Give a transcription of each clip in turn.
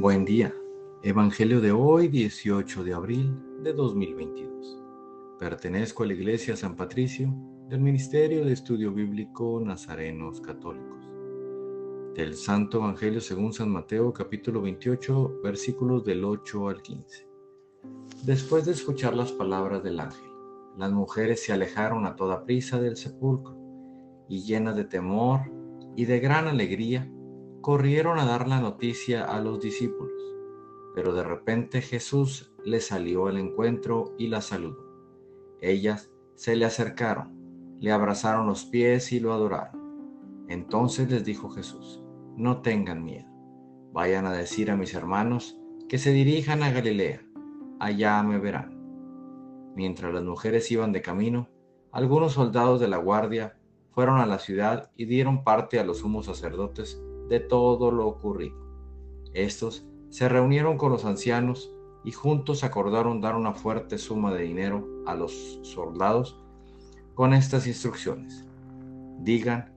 Buen día. Evangelio de hoy, 18 de abril de 2022. Pertenezco a la Iglesia San Patricio del Ministerio de Estudio Bíblico Nazarenos Católicos. Del Santo Evangelio según San Mateo capítulo 28 versículos del 8 al 15. Después de escuchar las palabras del ángel, las mujeres se alejaron a toda prisa del sepulcro y llenas de temor y de gran alegría, corrieron a dar la noticia a los discípulos. Pero de repente Jesús les salió al encuentro y la saludó. Ellas se le acercaron, le abrazaron los pies y lo adoraron. Entonces les dijo Jesús, no tengan miedo, vayan a decir a mis hermanos que se dirijan a Galilea, allá me verán. Mientras las mujeres iban de camino, algunos soldados de la guardia fueron a la ciudad y dieron parte a los sumos sacerdotes de todo lo ocurrido. Estos se reunieron con los ancianos y juntos acordaron dar una fuerte suma de dinero a los soldados con estas instrucciones. Digan,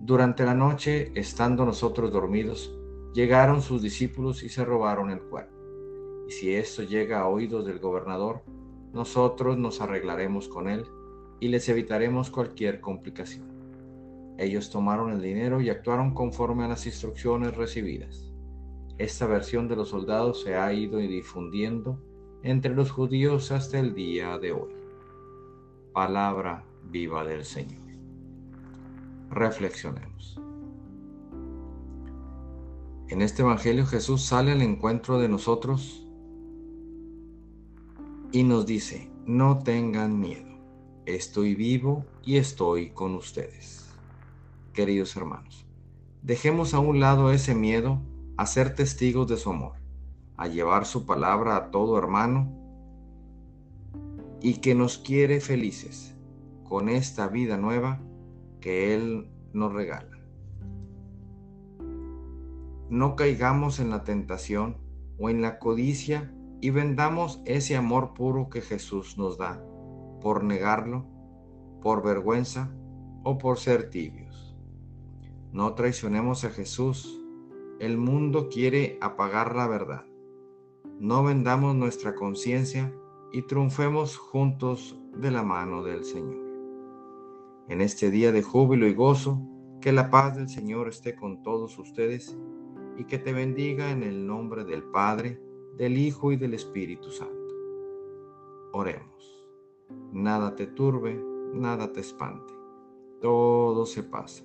durante la noche, estando nosotros dormidos, llegaron sus discípulos y se robaron el cuerpo. Y si esto llega a oídos del gobernador, nosotros nos arreglaremos con él y les evitaremos cualquier complicación. Ellos tomaron el dinero y actuaron conforme a las instrucciones recibidas. Esta versión de los soldados se ha ido difundiendo entre los judíos hasta el día de hoy. Palabra viva del Señor. Reflexionemos. En este Evangelio Jesús sale al encuentro de nosotros y nos dice, no tengan miedo, estoy vivo y estoy con ustedes queridos hermanos. Dejemos a un lado ese miedo a ser testigos de su amor, a llevar su palabra a todo hermano y que nos quiere felices con esta vida nueva que Él nos regala. No caigamos en la tentación o en la codicia y vendamos ese amor puro que Jesús nos da por negarlo, por vergüenza o por ser tibios. No traicionemos a Jesús. El mundo quiere apagar la verdad. No vendamos nuestra conciencia y triunfemos juntos de la mano del Señor. En este día de júbilo y gozo, que la paz del Señor esté con todos ustedes y que te bendiga en el nombre del Padre, del Hijo y del Espíritu Santo. Oremos. Nada te turbe, nada te espante. Todo se pasa